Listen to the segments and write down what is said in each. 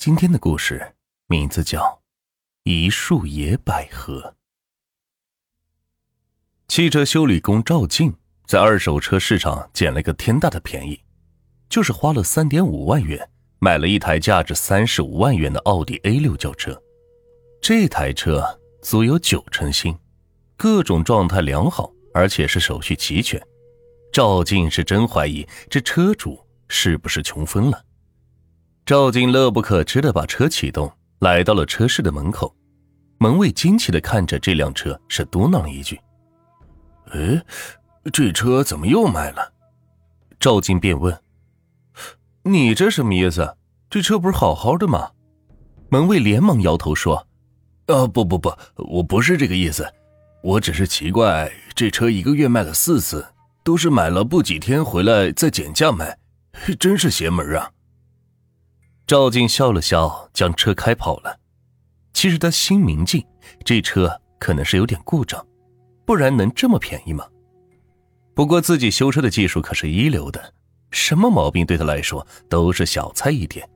今天的故事名字叫《一树野百合》。汽车修理工赵静在二手车市场捡了个天大的便宜，就是花了三点五万元买了一台价值三十五万元的奥迪 A 六轿车。这台车足有九成新，各种状态良好，而且是手续齐全。赵静是真怀疑这车主是不是穷疯了。赵静乐不可支的把车启动，来到了车室的门口。门卫惊奇的看着这辆车，是嘟囔了一句：“哎，这车怎么又卖了？”赵静便问：“你这什么意思？这车不是好好的吗？”门卫连忙摇头说：“啊，不不不，我不是这个意思，我只是奇怪，这车一个月卖了四次，都是买了不几天回来再减价卖，真是邪门啊！”赵静笑了笑，将车开跑了。其实他心明镜，这车可能是有点故障，不然能这么便宜吗？不过自己修车的技术可是一流的，什么毛病对他来说都是小菜一碟。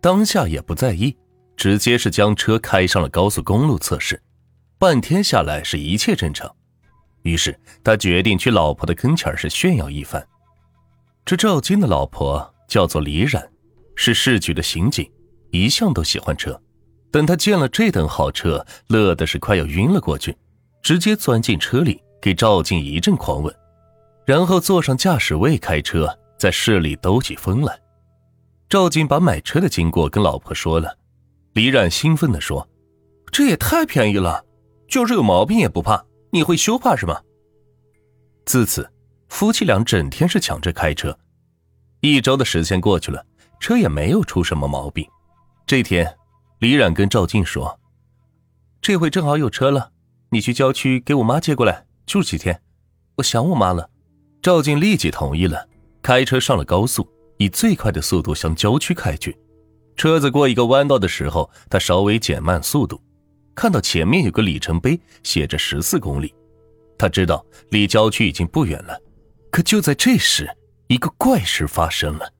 当下也不在意，直接是将车开上了高速公路测试。半天下来是一切正常，于是他决定去老婆的跟前是炫耀一番。这赵金的老婆叫做李冉。是市局的刑警，一向都喜欢车。等他见了这等好车，乐的是快要晕了过去，直接钻进车里给赵静一阵狂吻，然后坐上驾驶位开车，在市里兜起风来。赵静把买车的经过跟老婆说了，李冉兴奋地说：“这也太便宜了，就是有毛病也不怕，你会修怕什么？”自此，夫妻俩整天是抢着开车。一周的时间过去了。车也没有出什么毛病。这天，李冉跟赵静说：“这回正好有车了，你去郊区给我妈接过来住几天，我想我妈了。”赵静立即同意了，开车上了高速，以最快的速度向郊区开去。车子过一个弯道的时候，他稍微减慢速度，看到前面有个里程碑，写着十四公里。他知道离郊区已经不远了，可就在这时，一个怪事发生了。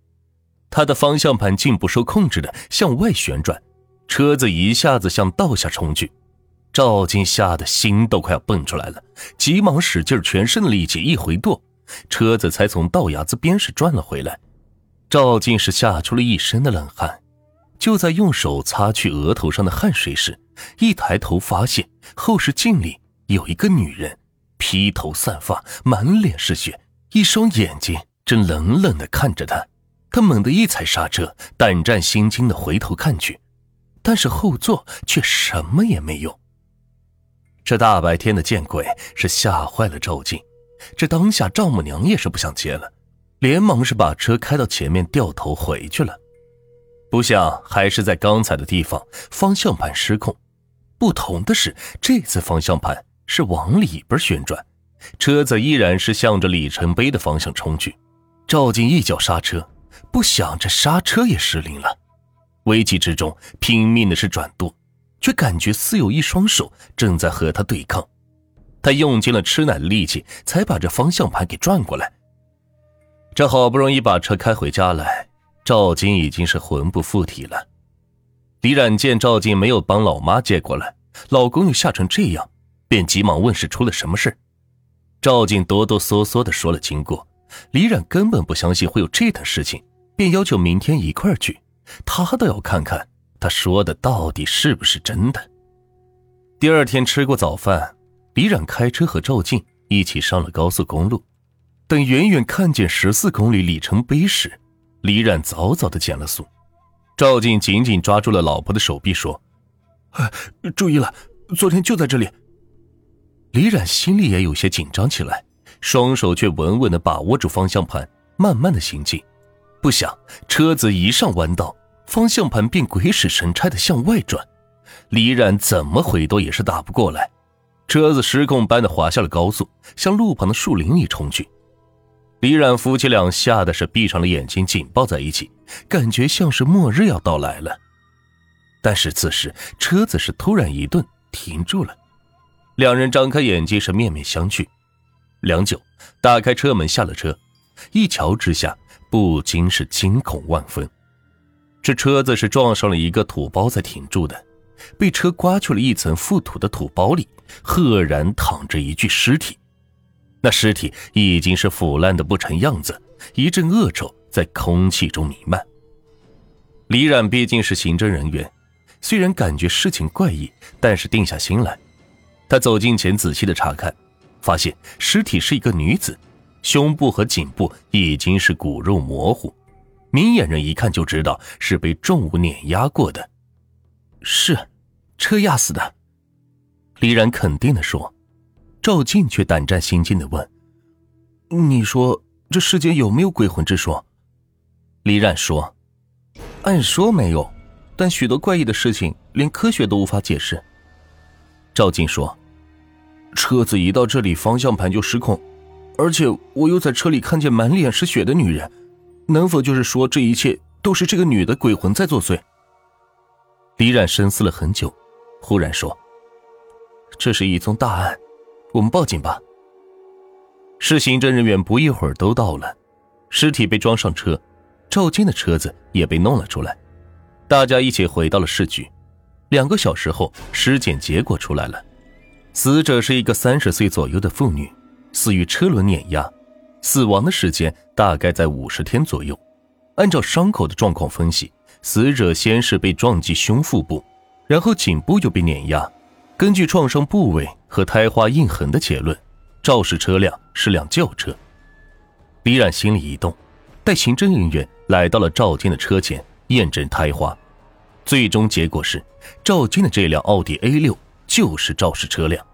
他的方向盘竟不受控制的向外旋转，车子一下子向道下冲去。赵静吓得心都快要蹦出来了，急忙使劲全身的力气一回舵，车子才从道牙子边是转了回来。赵静是吓出了一身的冷汗，就在用手擦去额头上的汗水时，一抬头发现后视镜里有一个女人，披头散发，满脸是血，一双眼睛正冷冷的看着他。他猛地一踩刹车，胆战心惊的回头看去，但是后座却什么也没有。这大白天的见鬼，是吓坏了赵静。这当下丈母娘也是不想接了，连忙是把车开到前面，掉头回去了。不想还是在刚才的地方，方向盘失控。不同的是，这次方向盘是往里边旋转，车子依然是向着里程碑的方向冲去。赵静一脚刹车。不想这刹车也失灵了，危急之中拼命的是转舵，却感觉似有一双手正在和他对抗。他用尽了吃奶的力气，才把这方向盘给转过来。这好不容易把车开回家来，赵金已经是魂不附体了。李冉见赵金没有帮老妈接过来，老公又吓成这样，便急忙问是出了什么事。赵静哆哆嗦嗦的说了经过，李冉根本不相信会有这等事情。便要求明天一块儿去，他倒要看看他说的到底是不是真的。第二天吃过早饭，李冉开车和赵静一起上了高速公路。等远远看见十四公里里程碑时，李冉早早的减了速。赵静紧紧抓住了老婆的手臂，说：“注意了，昨天就在这里。”李冉心里也有些紧张起来，双手却稳稳的把握住方向盘，慢慢的行进。不想。车子一上弯道，方向盘便鬼使神差的向外转，李冉怎么回都也是打不过来，车子失控般的滑下了高速，向路旁的树林里冲去。李冉夫妻俩吓得是闭上了眼睛，紧抱在一起，感觉像是末日要到来了。但是此时车子是突然一顿，停住了，两人张开眼睛是面面相觑，良久，打开车门下了车，一瞧之下。不禁是惊恐万分，这车子是撞上了一个土包才停住的，被车刮去了一层覆土的土包里，赫然躺着一具尸体。那尸体已经是腐烂的不成样子，一阵恶臭在空气中弥漫。李冉毕竟是刑侦人员，虽然感觉事情怪异，但是定下心来。他走近前仔细的查看，发现尸体是一个女子，胸部和颈部已经是骨肉模糊，明眼人一看就知道是被重物碾压过的。是，车压死的。李冉肯定的说。赵静却胆战心惊的问：“你说这世间有没有鬼魂之说？”李冉说：“按说没有，但许多怪异的事情连科学都无法解释。”赵静说：“车子一到这里，方向盘就失控，而且我又在车里看见满脸是血的女人，能否就是说这一切都是这个女的鬼魂在作祟？”李冉深思了很久，忽然说：“这是一宗大案。”我们报警吧。是刑侦人员不一会儿都到了，尸体被装上车，赵金的车子也被弄了出来，大家一起回到了市局。两个小时后，尸检结果出来了，死者是一个三十岁左右的妇女，死于车轮碾压，死亡的时间大概在五十天左右。按照伤口的状况分析，死者先是被撞击胸腹部，然后颈部又被碾压。根据创伤部位和胎花印痕的结论，肇事车辆是辆轿车。李冉心里一动，带刑侦人员来到了赵军的车前验证胎花，最终结果是，赵军的这辆奥迪 A 六就是肇事车辆。